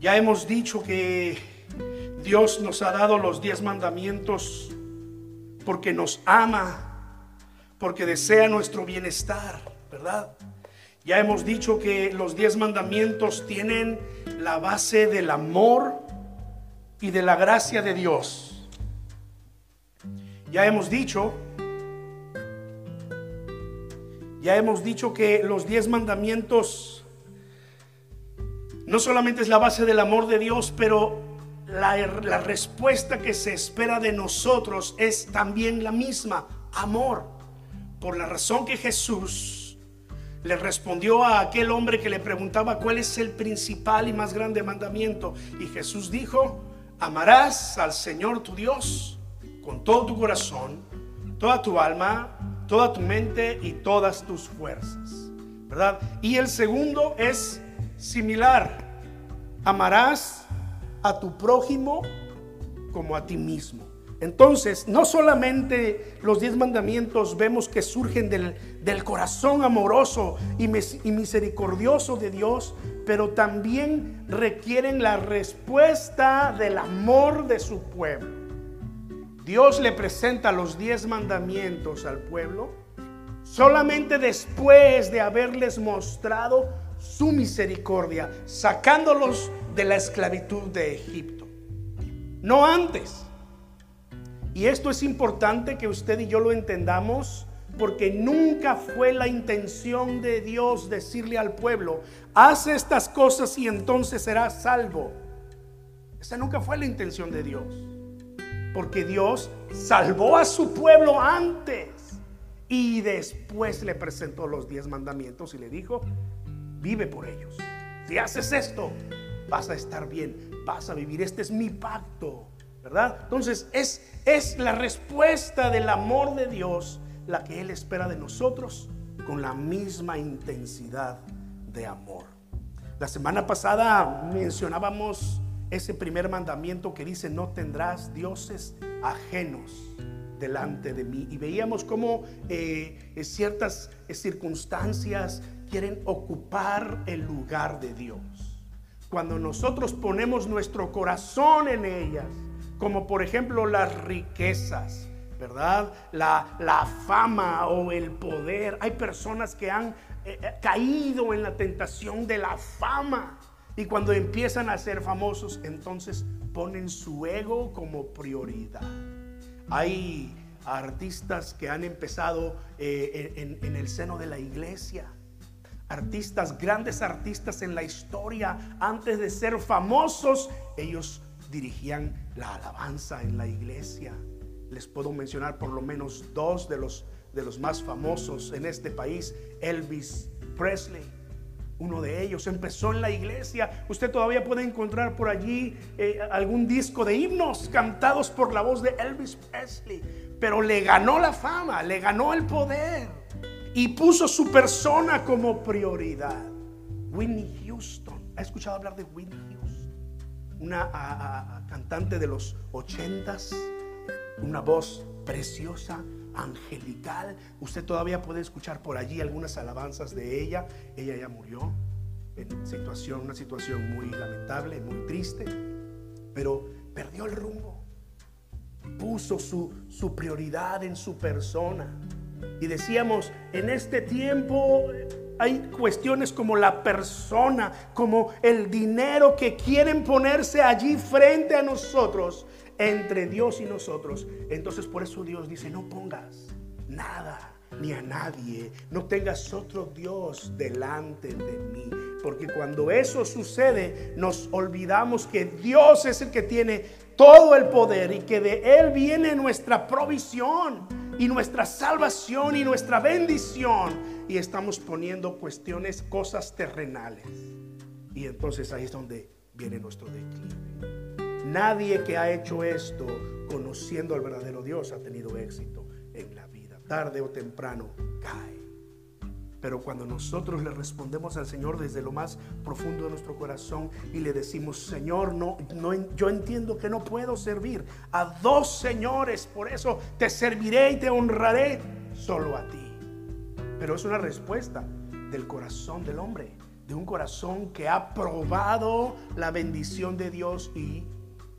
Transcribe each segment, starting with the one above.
Ya hemos dicho que Dios nos ha dado los diez mandamientos porque nos ama, porque desea nuestro bienestar, ¿verdad? Ya hemos dicho que los diez mandamientos tienen la base del amor y de la gracia de Dios. Ya hemos dicho, ya hemos dicho que los diez mandamientos no solamente es la base del amor de Dios, pero la, respuesta que se espera de nosotros es también la misma, amor. Por la razón que Jesús le respondió a aquel hombre que le preguntaba cuál es el principal y más grande mandamiento. Y Jesús dijo, amarás al Señor tu Dios con todo tu corazón, toda tu alma, toda tu mente y todas tus fuerzas. ¿Verdad? Y el segundo es similar. Amarás a tu prójimo como a ti mismo. Entonces, no solamente los diez mandamientos vemos que surgen del, del corazón amoroso y, y misericordioso de Dios, pero también requieren la respuesta del amor de su pueblo. Dios le presenta los diez mandamientos al pueblo solamente después de haberles mostrado su misericordia, sacándolos de la esclavitud de Egipto. No antes. Y esto es importante que usted y yo lo entendamos porque nunca fue la intención de Dios decirle al pueblo, haz estas cosas y entonces serás salvo. Esa nunca fue la intención de Dios. Porque Dios salvó a su pueblo antes y después le presentó los diez mandamientos y le dijo, vive por ellos. Si haces esto, vas a estar bien, vas a vivir. Este es mi pacto, ¿verdad? Entonces es, es la respuesta del amor de Dios la que Él espera de nosotros con la misma intensidad de amor. La semana pasada mencionábamos ese primer mandamiento que dice, no tendrás dioses ajenos delante de mí. Y veíamos cómo eh, ciertas circunstancias quieren ocupar el lugar de Dios. Cuando nosotros ponemos nuestro corazón en ellas, como por ejemplo las riquezas, ¿verdad? La, la fama o el poder. Hay personas que han eh, eh, caído en la tentación de la fama. Y cuando empiezan a ser famosos, entonces ponen su ego como prioridad. Hay artistas que han empezado eh, en el seno de la iglesia artistas, grandes artistas en la historia, antes de ser famosos, ellos dirigían la alabanza en la iglesia. Les puedo mencionar por lo menos dos de los, de los más famosos en este país, Elvis Presley. Uno de ellos empezó en la iglesia. Usted todavía puede encontrar por allí eh, algún disco de himnos cantados por la voz de Elvis Presley. Pero le ganó la fama, le ganó el poder y puso su persona como prioridad. Whitney Houston. ¿Ha escuchado hablar de Whitney Houston? Una cantante de los ochentas, una voz preciosa, angelical. Usted todavía puede escuchar por allí algunas alabanzas de ella. Ella ya murió en situación, una situación muy lamentable, muy triste, pero perdió el rumbo. Puso su, su prioridad en su persona. Y decíamos, en este tiempo hay cuestiones como la persona, como el dinero que quieren ponerse allí frente a nosotros, entre Dios y nosotros. Entonces por eso Dios dice, no pongas nada ni a nadie, no tengas otro Dios delante de mí. Porque cuando eso sucede, nos olvidamos que Dios es el que tiene todo el poder y que de Él viene nuestra provisión y nuestra salvación y nuestra bendición. Y estamos poniendo cuestiones, cosas terrenales. Y entonces ahí es donde viene nuestro declive. Nadie que ha hecho esto conociendo al verdadero Dios ha tenido éxito en la vida. Tarde o temprano cae. Pero cuando nosotros le respondemos al Señor desde lo más profundo de nuestro corazón y le decimos, Señor, no, no, yo entiendo que no puedo servir a dos señores, por eso te serviré y te honraré solo a ti. Pero es una respuesta del corazón del hombre, de un corazón que ha probado la bendición de Dios y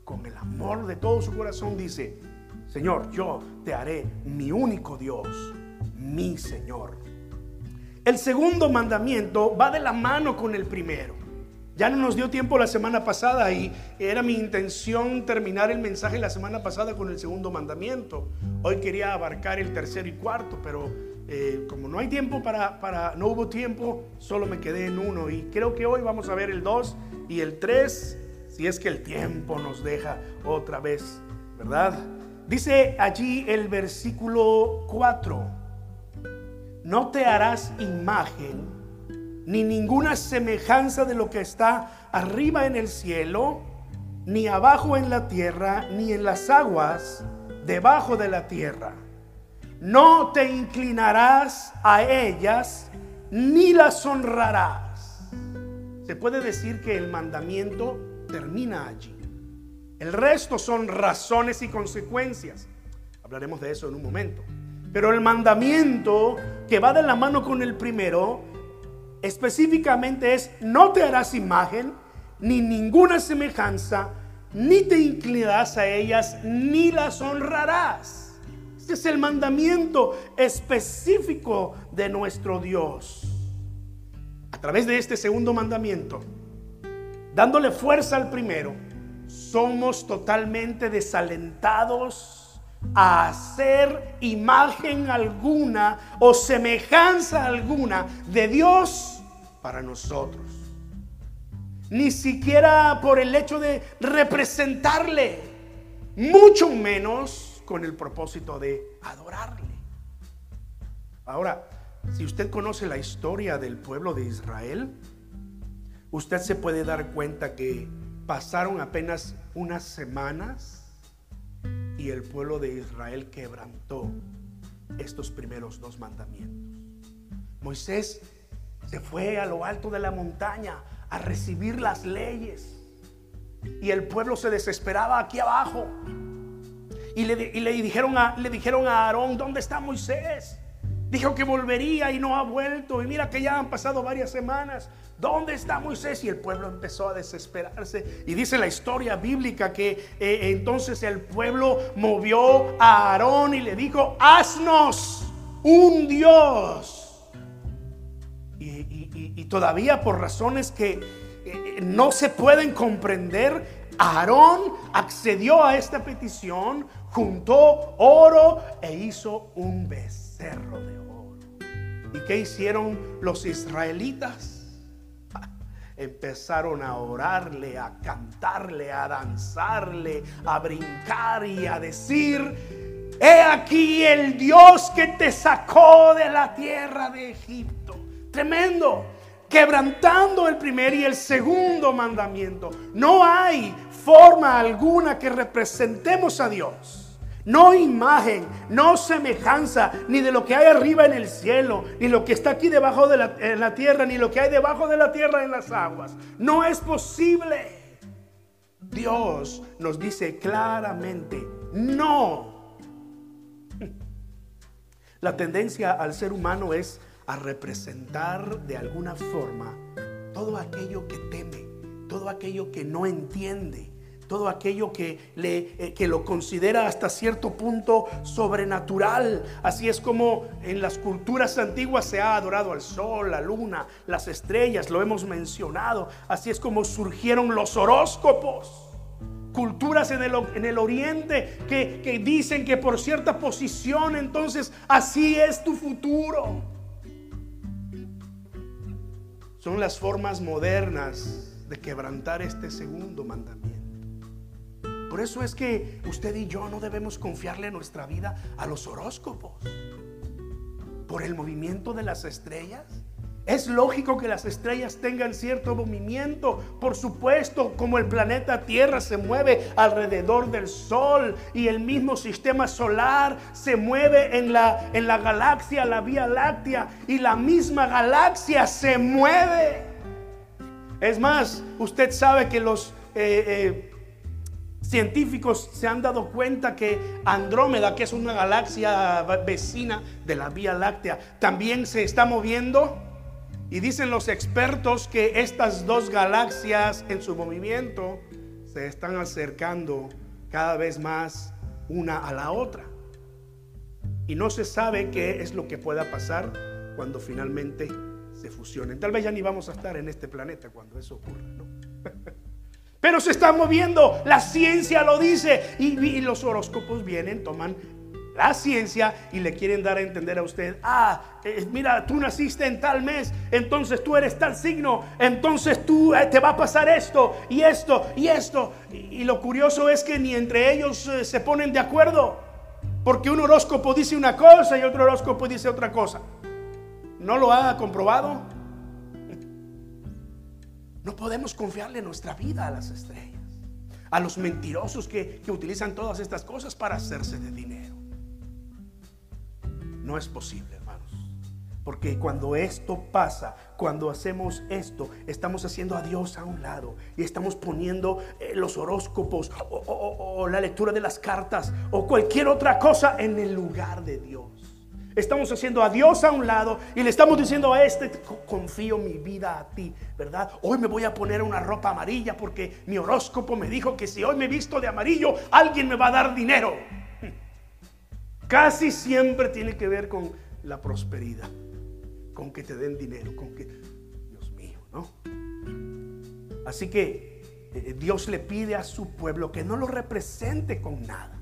con el amor de todo su corazón dice, Señor, yo te haré mi único Dios, mi Señor. El segundo mandamiento va de la mano con el primero. Ya no nos dio tiempo la semana pasada y era mi intención terminar el mensaje la semana pasada con el segundo mandamiento. Hoy quería abarcar el tercero y cuarto, pero eh, como no hay tiempo para, para, no hubo tiempo, solo me quedé en uno. Y creo que hoy vamos a ver el dos y el tres, si es que el tiempo nos deja otra vez, ¿verdad? Dice allí el versículo 4, no te harás imagen ni ninguna semejanza de lo que está arriba en el cielo, ni abajo en la tierra, ni en las aguas debajo de la tierra. No te inclinarás a ellas, ni las honrarás. Se puede decir que el mandamiento termina allí. El resto son razones y consecuencias. Hablaremos de eso en un momento. Pero el mandamiento que va de la mano con el primero específicamente es, no te harás imagen, ni ninguna semejanza, ni te inclinarás a ellas, ni las honrarás. Este es el mandamiento específico de nuestro Dios. A través de este segundo mandamiento, dándole fuerza al primero, somos totalmente desalentados a hacer imagen alguna o semejanza alguna de Dios para nosotros. Ni siquiera por el hecho de representarle, mucho menos con el propósito de adorarle. Ahora, si usted conoce la historia del pueblo de Israel, usted se puede dar cuenta que pasaron apenas unas semanas y el pueblo de Israel quebrantó estos primeros dos mandamientos. Moisés se fue a lo alto de la montaña a recibir las leyes y el pueblo se desesperaba aquí abajo. Y le, dijeron, a, le dijeron a Aarón, ¿dónde está Moisés? Dijo que volvería y no ha vuelto. Y mira que ya han pasado varias semanas. ¿Dónde está Moisés? Y el pueblo empezó a desesperarse. Y dice la historia bíblica que eh, entonces el pueblo movió a Aarón y le dijo, haznos un Dios. Y, todavía por razones que eh, no se pueden comprender, Aarón accedió a esta petición, juntó oro e hizo un becerro de oro. ¿Y qué hicieron los israelitas? empezaron a orarle, a cantarle, a danzarle, a brincar y a decir, he aquí el Dios que te sacó de la tierra de Egipto. Tremendo, quebrantando el primer y el segundo mandamiento. No hay forma alguna que representemos a Dios no imagen, no semejanza, ni de lo que hay arriba en el cielo, ni lo que está aquí debajo de la, tierra, ni lo que hay debajo de la tierra en las aguas. No es posible. Dios nos dice claramente, no. La tendencia al ser humano es a representar de alguna forma todo aquello que teme, todo aquello que no entiende todo aquello que, le, eh, que lo considera hasta cierto punto sobrenatural. Así es como en las culturas antiguas se ha adorado al sol, la luna, las estrellas, lo hemos mencionado. Así es como surgieron los horóscopos culturas en el, en el, oriente que, que, dicen que por cierta posición entonces así es tu futuro. Son las formas modernas de quebrantar este segundo mandamiento. Por eso es que usted y yo no debemos confiarle nuestra vida a los horóscopos. Por el movimiento de las estrellas. Es lógico que las estrellas tengan cierto movimiento, por supuesto, como el planeta Tierra se mueve alrededor del Sol y el mismo sistema solar se mueve en la, en la galaxia, la Vía Láctea, y la misma galaxia se mueve. Es más, usted sabe que los... Eh, eh, Científicos se han dado cuenta que Andrómeda, que es una galaxia vecina de la Vía Láctea, también se está moviendo Y dicen los expertos que estas dos galaxias en su movimiento se están acercando cada vez más una a la otra. Y no se sabe qué es lo que pueda pasar cuando finalmente se fusionen. Tal vez ya ni vamos a estar en este planeta cuando eso ocurra. Pero se está moviendo, la ciencia lo dice y, los horóscopos vienen, toman la ciencia y le quieren dar a entender a usted, ah, eh, mira, tú naciste en tal mes, entonces tú eres tal signo, entonces tú eh, te va a pasar esto y esto y esto. Y, lo curioso es que ni entre ellos eh, se ponen de acuerdo, porque un horóscopo dice una cosa y otro horóscopo dice otra cosa. ¿No lo ha comprobado? No podemos confiarle nuestra vida a las estrellas, a los mentirosos que, que utilizan todas estas cosas para hacerse de dinero. No es posible, hermanos. Porque cuando esto pasa, cuando hacemos esto, estamos haciendo a Dios a un lado y estamos poniendo eh, los horóscopos o, la lectura de las cartas o cualquier otra cosa en el lugar de Dios. Estamos haciendo a Dios a un lado y le estamos diciendo a este, confío mi vida a ti, ¿verdad? Hoy me voy a poner una ropa amarilla porque mi horóscopo me dijo que si hoy me visto de amarillo, alguien me va a dar dinero casi siempre tiene que ver con la prosperidad, con que te den dinero, con que, Dios mío, ¿no? Así que eh, Dios le pide a su pueblo que no lo represente con nada,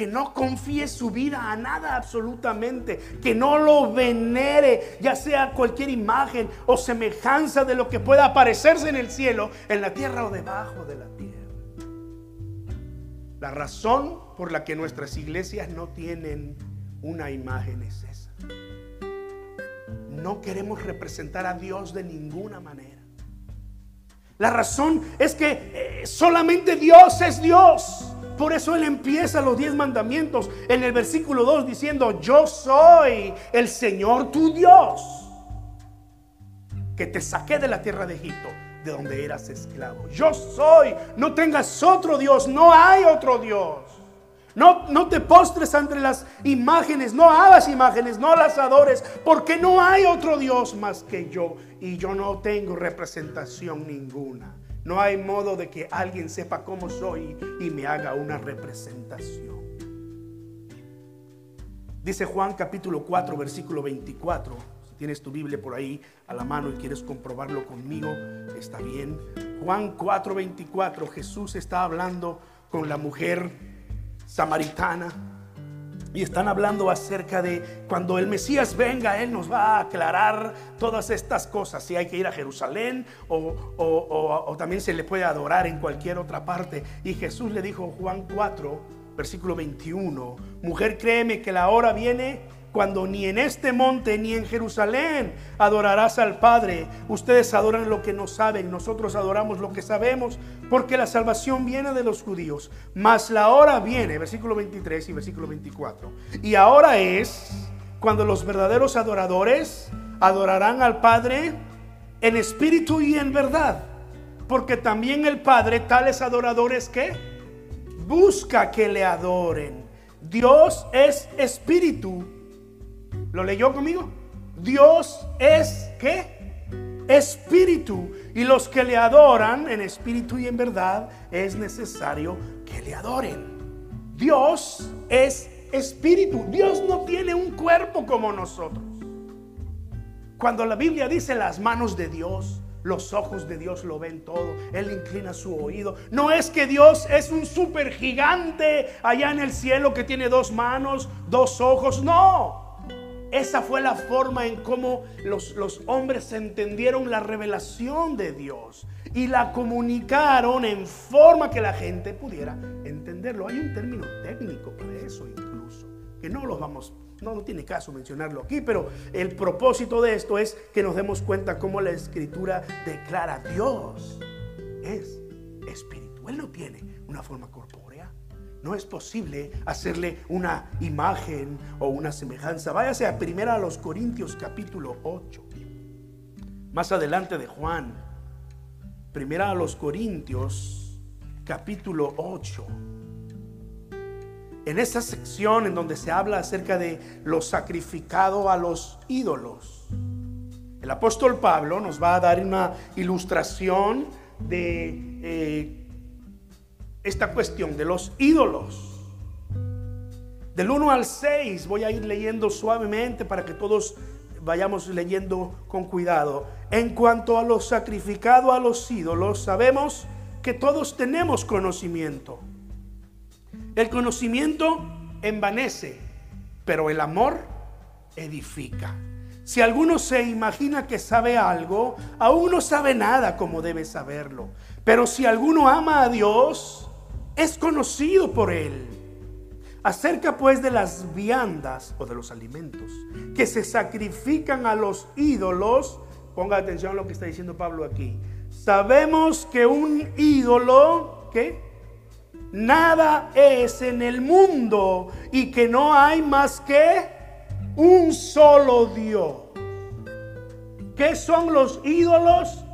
que no confíe su vida a nada absolutamente, que no lo venere, ya sea cualquier imagen o semejanza de lo que pueda aparecerse en el cielo, en la tierra o debajo de la tierra. La razón por la que nuestras iglesias no tienen una imagen es esa. No queremos representar a Dios de ninguna manera. La razón es que eh, solamente Dios es Dios. Por eso Él empieza los diez mandamientos en el versículo 2 diciendo, yo soy el Señor tu Dios, que te saqué de la tierra de Egipto de donde eras esclavo. Yo soy, no tengas otro Dios, no hay otro Dios. No, no te postres ante las imágenes, no hagas imágenes, no las adores, porque no hay otro Dios más que yo y yo no tengo representación ninguna. No hay modo de que alguien sepa cómo soy y me haga una representación. Dice Juan capítulo 4, versículo 24 tienes tu Biblia por ahí a la mano y quieres comprobarlo conmigo, está bien. Juan 4:24, Jesús está hablando con la mujer samaritana y están hablando acerca de cuando el Mesías venga, Él nos va a aclarar todas estas cosas. Si hay que ir a Jerusalén o, o, también se le puede adorar en cualquier otra parte. Y Jesús le dijo, Juan 4, versículo 21, mujer créeme que la hora viene cuando ni en este monte ni en Jerusalén adorarás al Padre. Ustedes adoran lo que no saben, nosotros adoramos lo que sabemos, porque la salvación viene de los judíos. Mas la hora viene, versículo 23 y versículo 24. Y ahora es cuando los verdaderos adoradores adorarán al Padre en espíritu y en verdad. Porque también el Padre, tales adoradores que busca que le adoren. Dios es espíritu ¿Lo leyó conmigo? Dios es qué? Espíritu. Y los que le adoran en espíritu y en verdad es necesario que le adoren. Dios es espíritu. Dios no tiene un cuerpo como nosotros. Cuando la Biblia dice las manos de Dios, los ojos de Dios lo ven todo. Él inclina su oído. No es que Dios es un super gigante allá en el cielo que tiene dos manos, dos ojos. No. Esa fue la forma en cómo los, los, hombres entendieron la revelación de Dios y la comunicaron en forma que la gente pudiera entenderlo. Hay un término técnico para eso incluso, que no los vamos, no, no tiene caso mencionarlo aquí, pero el propósito de esto es que nos demos cuenta cómo la escritura declara Dios es espíritu. Él no tiene una forma corporal. No es posible hacerle una imagen o una semejanza. Váyase a primera a los Corintios capítulo 8. Más adelante de Juan. Primera a los Corintios capítulo 8. En esa sección en donde se habla acerca de lo sacrificado a los ídolos. El apóstol Pablo nos va a dar una ilustración de eh, esta cuestión de los ídolos. Del 1 al 6 voy a ir leyendo suavemente para que todos vayamos leyendo con cuidado. En cuanto a lo sacrificado a los ídolos, sabemos que todos tenemos conocimiento. El conocimiento envanece, pero el amor edifica. Si alguno se imagina que sabe algo, aún no sabe nada como debe saberlo. Pero si alguno ama a Dios, es conocido por él. Acerca pues de las viandas o de los alimentos que se sacrifican a los ídolos, ponga atención a lo que está diciendo Pablo aquí. Sabemos que un ídolo, ¿qué? Nada es en el mundo y que no hay más que un solo Dios. ¿Qué son los ídolos?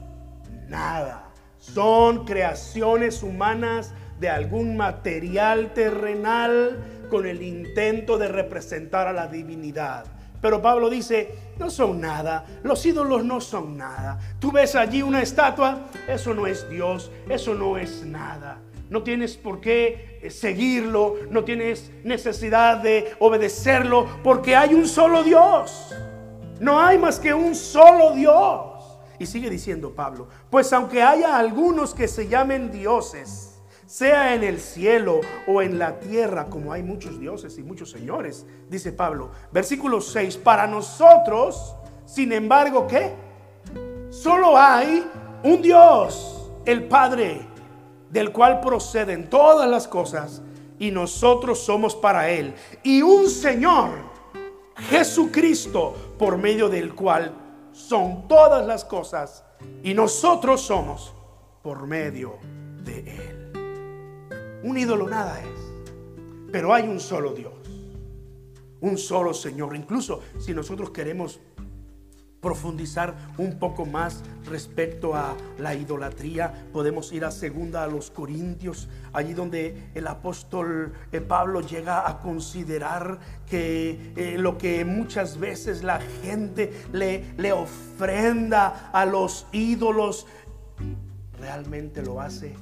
Nada. Son creaciones humanas de algún material terrenal con el intento de representar a la divinidad. Pero Pablo dice, no son nada, los ídolos no son nada. Tú ves allí una estatua, eso no es Dios, eso no es nada. No tienes por qué eh, seguirlo, no tienes necesidad de obedecerlo, porque hay un solo Dios. No hay más que un solo Dios. Y sigue diciendo Pablo, pues aunque haya algunos que se llamen dioses, sea en el cielo o en la tierra, como hay muchos dioses y muchos señores, dice Pablo. Versículo 6, para nosotros, sin embargo, ¿qué? Solo hay un Dios, el Padre, del cual proceden todas las cosas, y nosotros somos para Él. Y un Señor, Jesucristo, por medio del cual son todas las cosas, y nosotros somos por medio de Él. Un ídolo nada es. Pero hay un solo Dios. Un solo Señor. Incluso si nosotros queremos profundizar un poco más respecto a la idolatría, podemos ir a segunda a los Corintios, allí donde el apóstol eh, Pablo llega a considerar que eh, lo que muchas veces la gente le, le ofrenda a los ídolos, realmente lo hace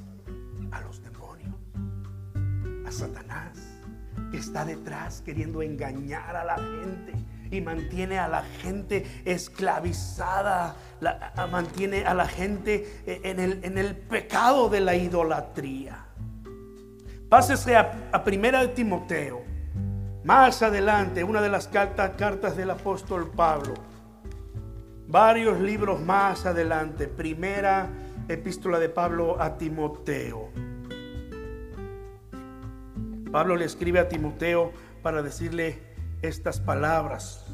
Satanás, que está detrás queriendo engañar a la gente y mantiene a la gente esclavizada, mantiene a la gente eh, en el, en el, pecado de la idolatría. Pásese a, Primera de Timoteo, más adelante, una de las cartas, cartas del apóstol Pablo, varios libros más adelante, primera epístola de Pablo a Timoteo. Pablo le escribe a Timoteo para decirle estas palabras.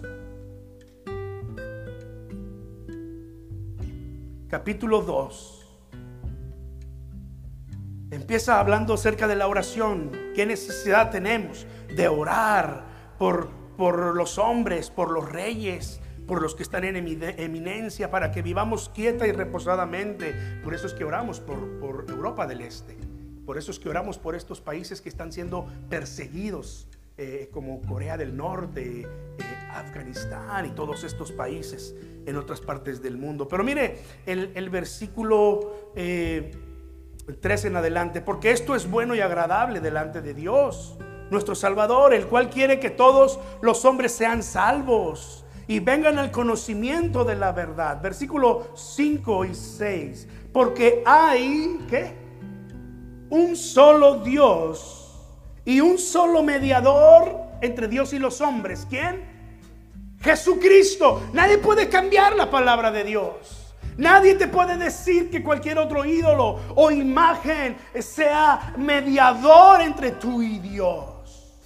Capítulo 2. Empieza hablando acerca de la oración. ¿Qué necesidad tenemos de orar por, por los hombres, por los reyes, por los que están en eminencia, para que vivamos quieta y reposadamente? Por eso es que oramos por, por Europa del Este. Por eso es que oramos por estos países que están siendo perseguidos, eh, como Corea del Norte, eh, Afganistán y todos estos países en otras partes del mundo. Pero mire el, versículo 3 eh, en adelante, porque esto es bueno y agradable delante de Dios, nuestro Salvador, el cual quiere que todos los hombres sean salvos y vengan al conocimiento de la verdad. Versículo 5 y 6, porque hay, ¿qué? Un solo Dios y un solo mediador entre Dios y los hombres. ¿Quién? Jesucristo. Nadie puede cambiar la palabra de Dios. Nadie te puede decir que cualquier otro ídolo o imagen sea mediador entre tú y Dios.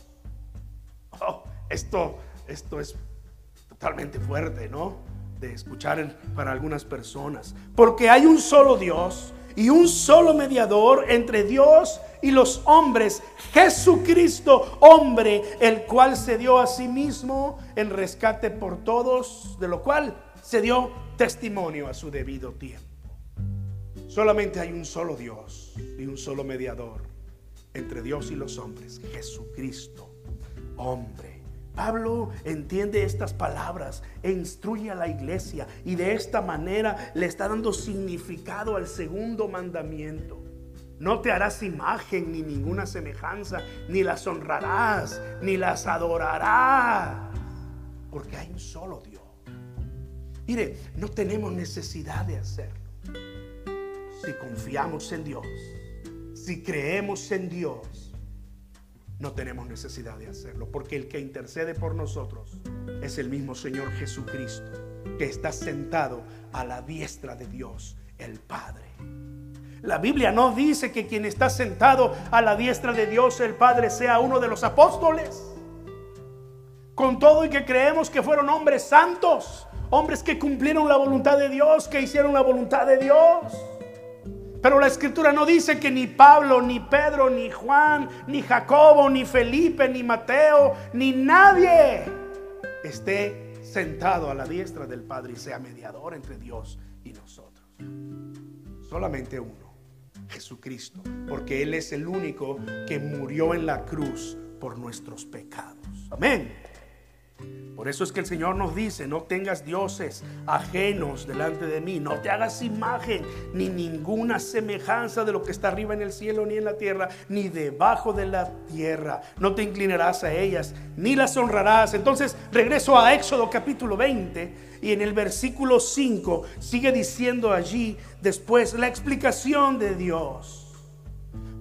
Oh, esto, esto es totalmente fuerte, ¿no? De escuchar para algunas personas. Porque hay un solo Dios y un solo mediador entre Dios y los hombres, Jesucristo, hombre, el cual se dio a sí mismo en rescate por todos, de lo cual se dio testimonio a su debido tiempo. Solamente hay un solo Dios y un solo mediador entre Dios y los hombres, Jesucristo, hombre, Pablo entiende estas palabras e instruye a la iglesia y de esta manera le está dando significado al segundo mandamiento. No te harás imagen ni ninguna semejanza, ni las honrarás, ni las adorarás, porque hay un solo Dios. Mire, no tenemos necesidad de hacerlo. Si confiamos en Dios, si creemos en Dios, no tenemos necesidad de hacerlo, porque el que intercede por nosotros es el mismo Señor Jesucristo, que está sentado a la diestra de Dios, el Padre. La Biblia no dice que quien está sentado a la diestra de Dios, el Padre, sea uno de los apóstoles. Con todo y que creemos que fueron hombres santos, hombres que cumplieron la voluntad de Dios, que hicieron la voluntad de Dios. Pero la escritura no dice que ni Pablo, ni Pedro, ni Juan, ni Jacobo, ni Felipe, ni Mateo, ni nadie esté sentado a la diestra del Padre y sea mediador entre Dios y nosotros. Solamente uno, Jesucristo, porque Él es el único que murió en la cruz por nuestros pecados. Amén. Por eso es que el Señor nos dice, no tengas dioses ajenos delante de mí, no te hagas imagen ni ninguna semejanza de lo que está arriba en el cielo ni en la tierra, ni debajo de la tierra. No te inclinarás a ellas, ni las honrarás. Entonces regreso a Éxodo capítulo 20 y en el versículo 5 sigue diciendo allí después la explicación de Dios.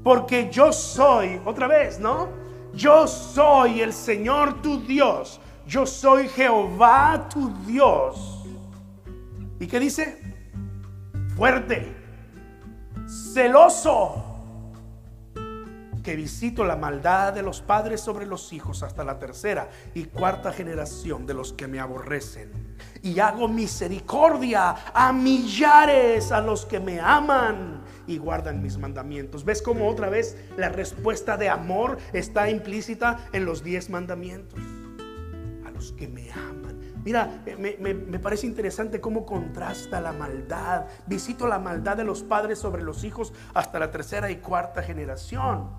Porque yo soy, otra vez, ¿no? Yo soy el Señor tu Dios yo soy Jehová tu Dios. ¿Y qué dice? Fuerte, celoso, que visito la maldad de los padres sobre los hijos hasta la tercera y cuarta generación de los que me aborrecen. Y hago misericordia a millares a los que me aman y guardan mis mandamientos. ¿Ves cómo otra vez la respuesta de amor está implícita en los diez mandamientos? Que me aman. Mira, me, parece interesante cómo contrasta la maldad. Visito la maldad de los padres sobre los hijos hasta la tercera y cuarta generación.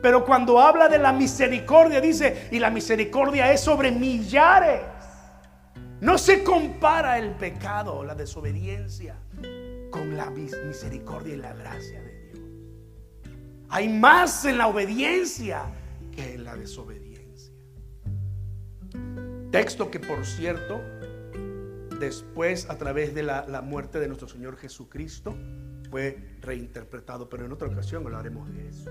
Pero cuando habla de la misericordia, dice, y la misericordia es sobre millares. No se compara el pecado, la desobediencia, con la misericordia y la gracia de Dios. Hay más en la obediencia que en la desobediencia. Texto que por cierto, después a través de la, muerte de nuestro Señor Jesucristo, fue reinterpretado, pero en otra ocasión hablaremos de eso.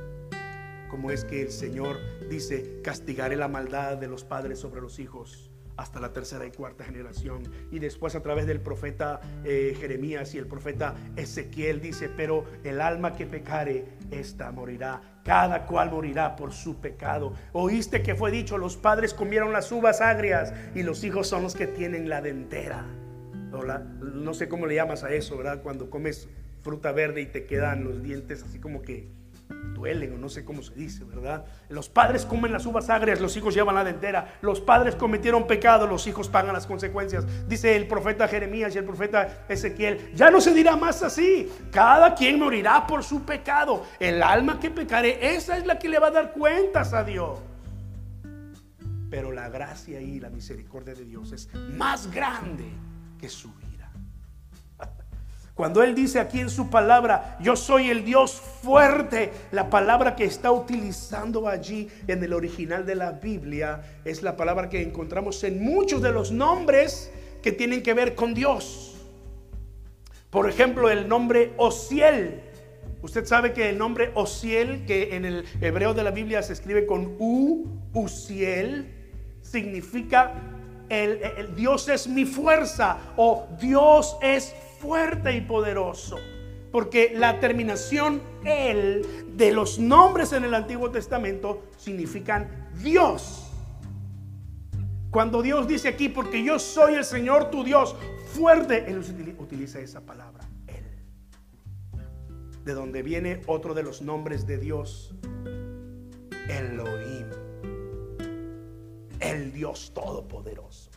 Como es que el Señor dice, castigaré la maldad de los padres sobre los hijos hasta la tercera y cuarta generación. Y después a través del profeta eh, Jeremías y el profeta Ezequiel dice, pero el alma que pecare, esta morirá. Cada cual morirá por su pecado. Oíste que fue dicho, los padres comieron las uvas agrias y los hijos son los que tienen la dentera. no sé cómo le llamas a eso, ¿verdad? Cuando comes fruta verde y te quedan los dientes así como que duelen o no sé cómo se dice, ¿verdad? Los padres comen las uvas agrias, los hijos llevan la dentera. Los padres cometieron pecado, los hijos pagan las consecuencias. Dice el profeta Jeremías y el profeta Ezequiel, ya no se dirá más así. Cada quien morirá por su pecado. El alma que pecare, esa es la que le va a dar cuentas a Dios. Pero la gracia y la misericordia de Dios es más grande que su. Cuando Él dice aquí en su palabra, yo soy el Dios fuerte, la palabra que está utilizando allí en el original de la Biblia es la palabra que encontramos en muchos de los nombres que tienen que ver con Dios. Por ejemplo, el nombre Osiel. Usted sabe que el nombre Osiel, que en el hebreo de la Biblia se escribe con U, Usiel, significa el, Dios es mi fuerza o Dios es fuerte y poderoso. Porque la terminación el de los nombres en el Antiguo Testamento significan Dios. Cuando Dios dice aquí, porque yo soy el Señor tu Dios, fuerte, Él utiliza esa palabra, Él. De donde viene otro de los nombres de Dios, Elohim, el Dios Todopoderoso.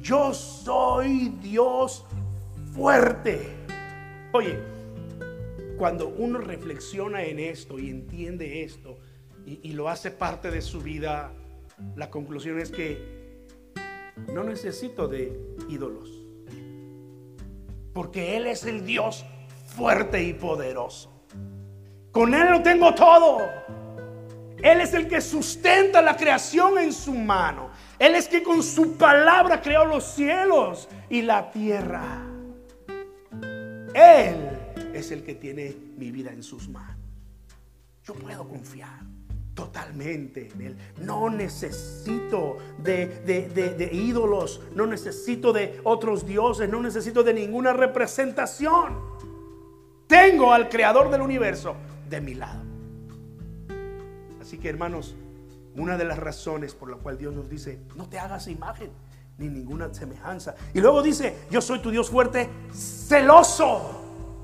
Yo soy Dios fuerte. Oye, cuando uno reflexiona en esto y entiende esto y, lo hace parte de su vida, la conclusión es que no necesito de ídolos. Porque Él es el Dios fuerte y poderoso. Con Él lo tengo todo. Él es el que sustenta la creación en su mano. Él es que con su palabra creó los cielos y la tierra. Él es el que tiene mi vida en sus manos. Yo puedo confiar totalmente en Él. No necesito de, de, ídolos, no necesito de otros dioses, no necesito de ninguna representación. Tengo al Creador del universo de mi lado. Así que hermanos, una de las razones por la cual Dios nos dice, no te hagas imagen ni ninguna semejanza. Y luego dice, yo soy tu Dios fuerte, celoso.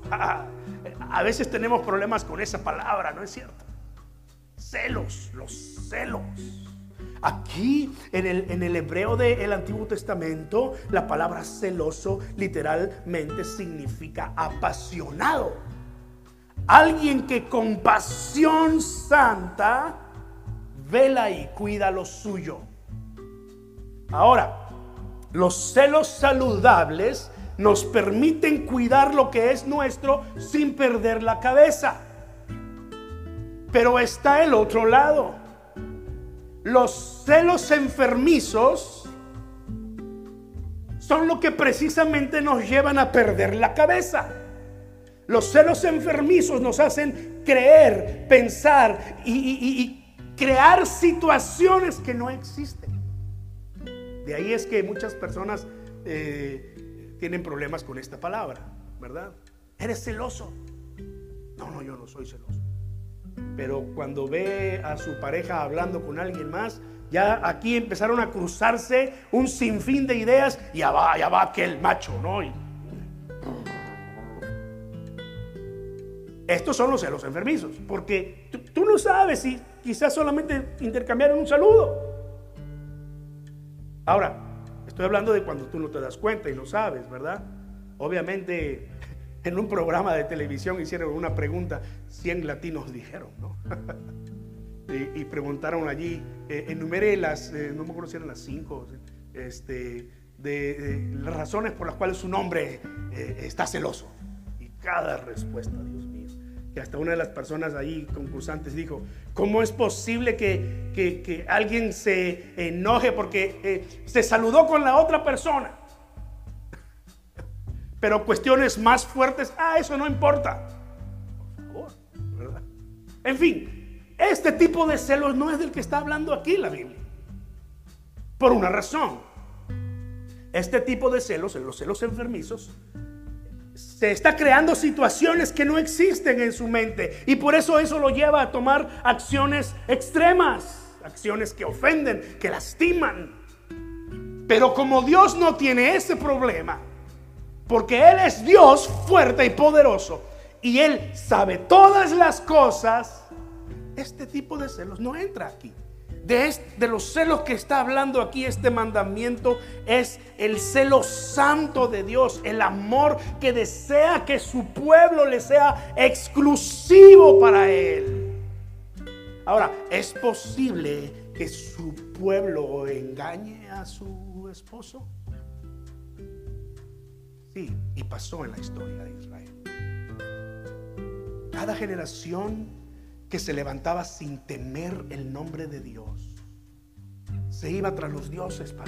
A veces tenemos problemas con esa palabra, ¿no es cierto? Celos, los celos. Aquí en el, en el hebreo del Antiguo Testamento, la palabra celoso literalmente significa apasionado. Alguien que con pasión santa vela y cuida lo suyo. Ahora, los celos saludables nos permiten cuidar lo que es nuestro sin perder la cabeza. Pero está el otro lado. Los celos enfermizos son lo que precisamente nos llevan a perder la cabeza. Los celos enfermizos nos hacen creer, pensar y, crear situaciones que no existen. De ahí es que muchas personas eh, tienen problemas con esta palabra, ¿verdad? Eres celoso. No, no, yo no soy celoso. Pero cuando ve a su pareja hablando con alguien más, ya aquí empezaron a cruzarse un sinfín de ideas y ya va, ya va aquel macho, ¿no? Estos son los celos enfermizos, porque tú, tú no sabes si quizás solamente intercambiaron un saludo. Ahora, Estoy hablando de cuando tú no te das cuenta y no sabes, ¿verdad? Obviamente, en un programa de televisión hicieron una pregunta, 100 latinos dijeron, ¿no? y, preguntaron allí, eh, enumeré las, eh, no me acuerdo si eran las cinco, este, de, las razones por las cuales su nombre eh, está celoso. Y cada respuesta, Dios mío hasta una de las personas ahí concursantes dijo, ¿cómo es posible que, alguien se enoje porque eh, se saludó con la otra persona? Pero cuestiones más fuertes, ah, eso no importa. Por favor. En fin, este tipo de celos no es del que está hablando aquí la Biblia. Por una razón. Este tipo de celos, los celos enfermizos, se está creando situaciones que no existen en su mente. Y por eso eso lo lleva a tomar acciones extremas, acciones que ofenden, que lastiman. Pero como Dios no tiene ese problema, porque Él es Dios fuerte y poderoso, y Él sabe todas las cosas, este tipo de celos no entra aquí de, los celos que está hablando aquí este mandamiento es el celo santo de Dios, el amor que desea que su pueblo le sea exclusivo para él. Ahora, ¿es posible que su pueblo engañe a su esposo? Sí, y pasó en la historia de Israel. Cada generación que se levantaba sin temer el nombre de Dios. Se iba tras los dioses de las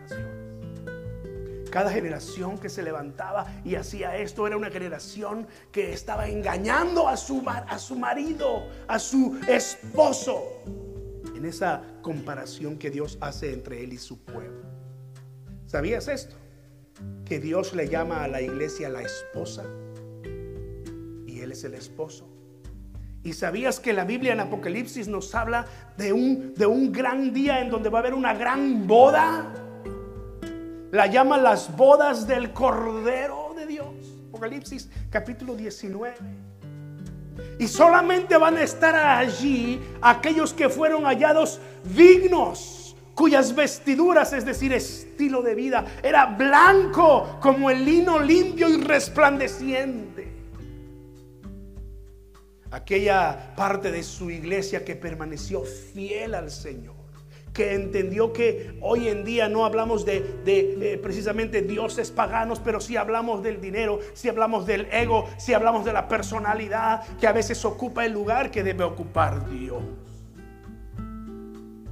naciones. Cada generación que se levantaba y hacía esto era una generación que estaba engañando a su, a su marido, a su esposo. En esa comparación que Dios hace entre él y su pueblo. ¿Sabías esto? Que Dios le llama a la iglesia la esposa y él es el esposo. ¿Y sabías que la Biblia en Apocalipsis nos habla de un, de un gran día en donde va a haber una gran boda? La llama las bodas del Cordero de Dios. Apocalipsis capítulo 19. Y solamente van a estar allí aquellos que fueron hallados dignos, cuyas vestiduras, es decir, estilo de vida, era blanco como el lino limpio y resplandeciente aquella parte de su iglesia que permaneció fiel al Señor, que entendió que hoy en día no hablamos de, eh, precisamente dioses paganos, pero sí hablamos del dinero, sí hablamos del ego, sí hablamos de la personalidad que a veces ocupa el lugar que debe ocupar Dios.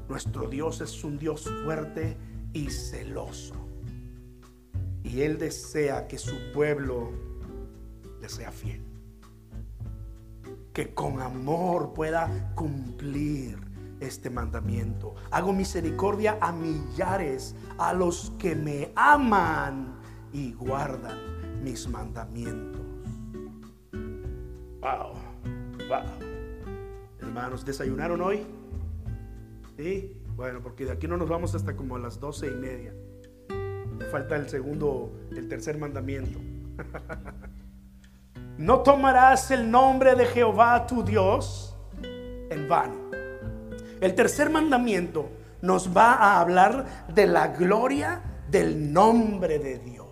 Nuestro Dios es un Dios fuerte y celoso. Y Él desea que su pueblo le sea fiel. Que con amor pueda cumplir este mandamiento. Hago misericordia a millares, a los que me aman y guardan mis mandamientos. Wow, wow. Hermanos, ¿desayunaron hoy? Sí. Bueno, porque de aquí no nos vamos hasta como a las doce y media. Me falta el segundo, el tercer mandamiento. no tomarás el nombre de Jehová tu Dios en vano. El tercer mandamiento nos va a hablar de la gloria del nombre de Dios.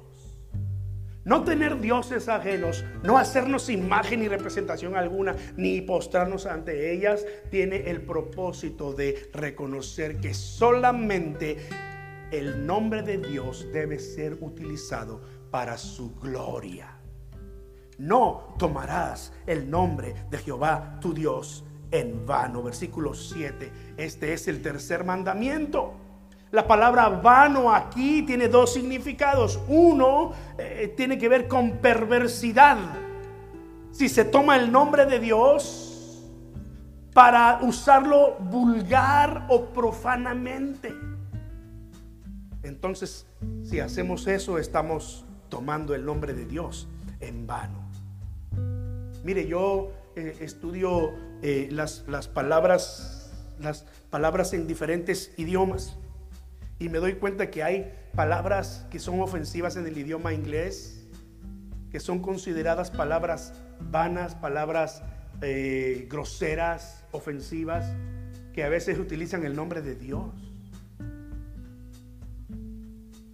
No tener dioses ajenos, no hacernos imagen ni representación alguna, ni postrarnos ante ellas, tiene el propósito de reconocer que solamente el nombre de Dios debe ser utilizado para su gloria. No tomarás el nombre de Jehová tu Dios en vano. Versículo 7. Este es el tercer mandamiento. La palabra vano aquí tiene dos significados. Uno eh, tiene que ver con perversidad. Si se toma el nombre de Dios para usarlo vulgar o profanamente. Entonces, si hacemos eso, estamos tomando el nombre de Dios en vano. Mire, yo eh, estudio eh, las, las, palabras, las palabras en diferentes idiomas y me doy cuenta que hay palabras que son ofensivas en el idioma inglés, que son consideradas palabras vanas, palabras eh, groseras, ofensivas, que a veces utilizan el nombre de Dios.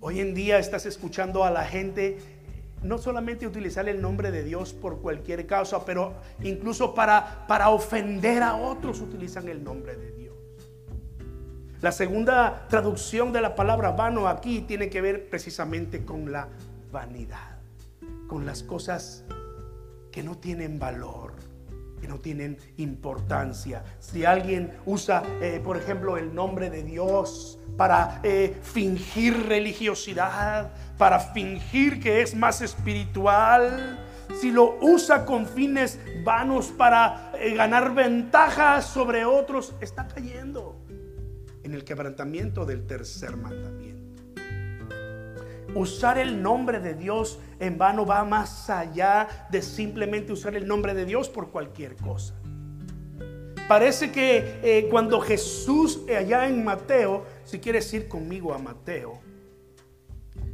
Hoy en día estás escuchando a la gente no solamente utilizar el nombre de Dios por cualquier causa, pero incluso para, para ofender a otros utilizan el nombre de Dios. La segunda traducción de la palabra vano aquí tiene que ver precisamente con la vanidad, con las cosas que no tienen valor, que no tienen importancia. Si alguien usa, eh, por ejemplo, el nombre de Dios para eh, fingir religiosidad, para fingir que es más espiritual, si lo usa con fines vanos para eh, ganar ventajas sobre otros, está cayendo en el quebrantamiento del tercer mandamiento. Usar el nombre de Dios en vano va más allá de simplemente usar el nombre de Dios por cualquier cosa. Parece que eh, cuando Jesús eh, allá en Mateo, si quieres ir conmigo a Mateo,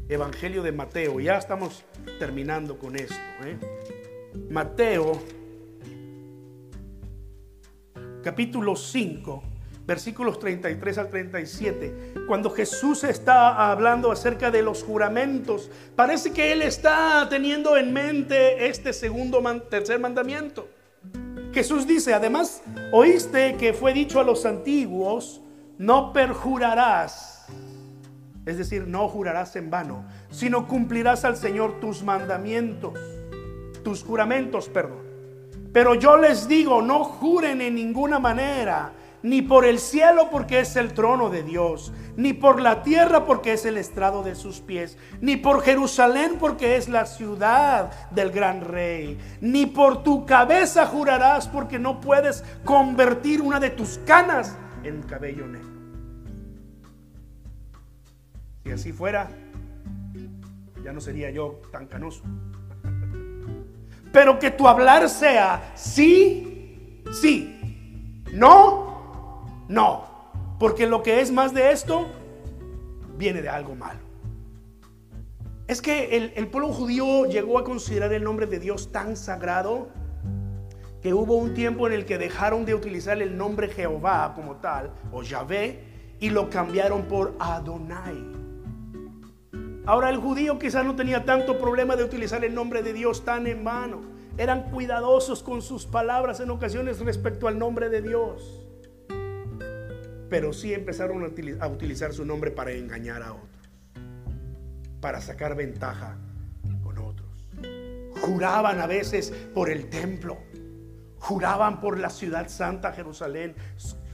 Evangelio de Mateo, ya estamos terminando con esto. ¿eh? Mateo, capítulo 5 versículos 33 al 37, cuando Jesús está hablando acerca de los juramentos, parece que Él está teniendo en mente este segundo, tercer mandamiento. Jesús dice, además, oíste que fue dicho a los antiguos, no perjurarás, es decir, no jurarás en vano, sino cumplirás al Señor tus mandamientos, tus juramentos, perdón. Pero yo les digo, no juren en ninguna manera ni por el cielo porque es el trono de Dios, ni por la tierra porque es el estrado de sus pies, ni por Jerusalén porque es la ciudad del gran rey, ni por tu cabeza jurarás porque no puedes convertir una de tus canas en cabello negro. Si así fuera, ya no sería yo tan canoso. Pero que tu hablar sea sí, sí, no, no, porque lo que es más de esto viene de algo malo. Es que el, pueblo judío llegó a considerar el nombre de Dios tan sagrado que hubo un tiempo en el que dejaron de utilizar el nombre Jehová como tal, o Yahvé, y lo cambiaron por Adonai. Ahora el judío quizás no tenía tanto problema de utilizar el nombre de Dios tan en vano. Eran cuidadosos con sus palabras en ocasiones respecto al nombre de Dios. Pero sí empezaron a utilizar su nombre para engañar a otros, para sacar ventaja con otros. Juraban a veces por el templo, juraban por la ciudad santa Jerusalén,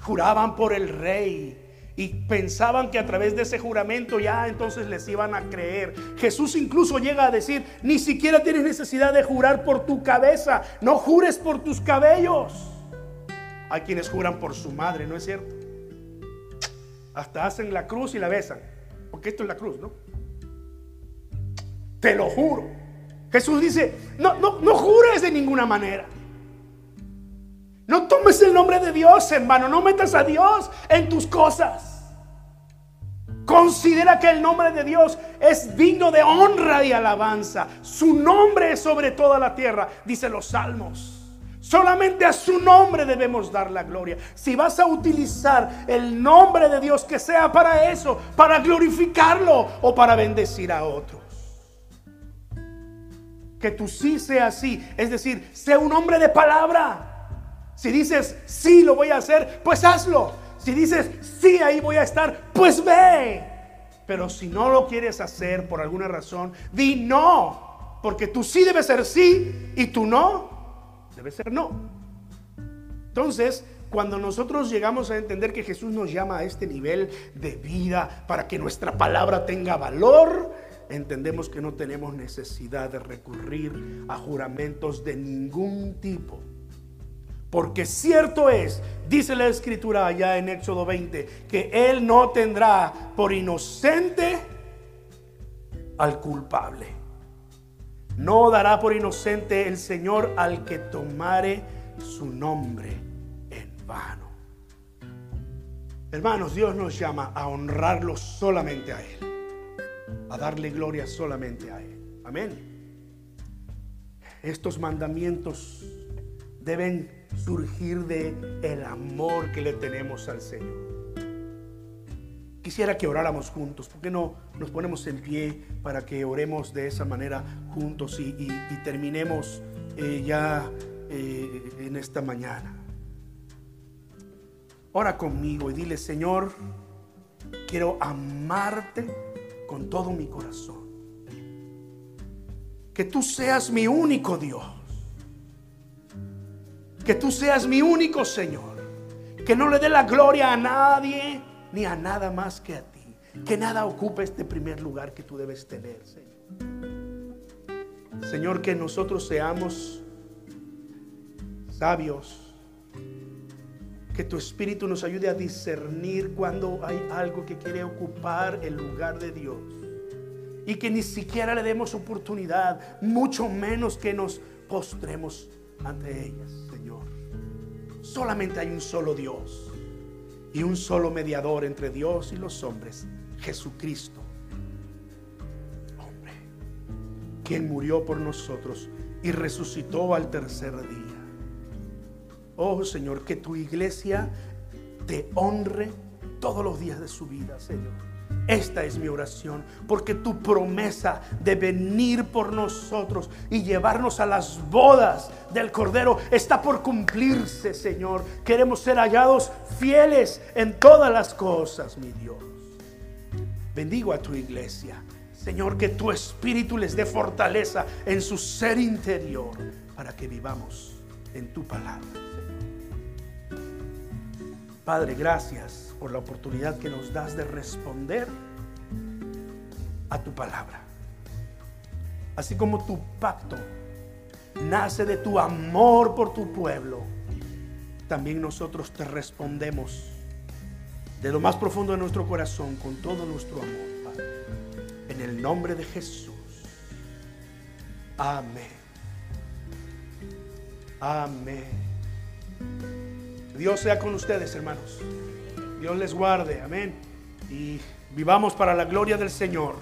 juraban por el rey. Y pensaban que a través de ese juramento ya entonces les iban a creer. Jesús incluso llega a decir, ni siquiera tienes necesidad de jurar por tu cabeza, no jures por tus cabellos. Hay quienes juran por su madre, ¿no es cierto? Hasta hacen la cruz y la besan. Porque esto es la cruz, ¿no? Te lo juro. Jesús dice, no, no, no jures de ninguna manera. No tomes el nombre de Dios, hermano. No metas a Dios en tus cosas. Considera que el nombre de Dios es digno de honra y alabanza. Su nombre es sobre toda la tierra, dice los salmos. Solamente a su nombre debemos dar la gloria. Si vas a utilizar el nombre de Dios, que sea para eso, para glorificarlo o para bendecir a otros. Que tú sí sea así, es decir, sea un hombre de palabra. Si dices, sí, lo voy a hacer, pues hazlo. Si dices, sí, ahí voy a estar, pues ve. Pero si no lo quieres hacer por alguna razón, di no. Porque tú sí debe ser sí y tú no debe ser no. Entonces, cuando nosotros llegamos a entender que Jesús nos llama a este nivel de vida para que nuestra palabra tenga valor, entendemos que no tenemos necesidad de recurrir a juramentos de ningún tipo porque cierto es, dice la escritura allá en Éxodo 20, que Él no tendrá por inocente al culpable. No dará por inocente el Señor al que tomare su nombre en vano. Hermanos, Dios nos llama a honrarlo solamente a Él, a darle gloria solamente a Él. Amén. Estos mandamientos deben surgir de el amor que le tenemos al Señor. Quisiera que oráramos juntos, ¿por qué no nos ponemos en pie para que oremos de esa manera juntos y, terminemos eh, ya eh, en esta mañana? Ora conmigo y dile, Señor, quiero amarte con todo mi corazón. Que tú seas mi único Dios que tú seas mi único Señor. Que no le dé la gloria a nadie ni a nada más que a ti. Que nada ocupe este primer lugar que tú debes tener, Señor. Señor, que nosotros seamos sabios. Que tu Espíritu nos ayude a discernir cuando hay algo que quiere ocupar el lugar de Dios. Y que ni siquiera le demos oportunidad, mucho menos que nos postremos ante ellas. Solamente hay un solo Dios y un solo mediador entre Dios y los hombres, Jesucristo, hombre, quien murió por nosotros y resucitó al tercer día. Oh Señor, que tu iglesia te honre todos los días de su vida, Señor esta es mi oración, porque tu promesa de venir por nosotros y llevarnos a las bodas del Cordero está por cumplirse, Señor. Queremos ser hallados fieles en todas las cosas, mi Dios. Bendigo a tu iglesia. Señor, que tu espíritu les dé fortaleza en su ser interior para que vivamos en tu palabra. Padre, gracias por la oportunidad que nos das de responder a tu palabra. Así como tu pacto nace de tu amor por tu pueblo, también nosotros te respondemos de lo más profundo de nuestro corazón con todo nuestro amor. En el nombre de Jesús. Amén. Amén. Dios sea con ustedes, hermanos. Dios les guarde, amén. Y vivamos para la gloria del Señor.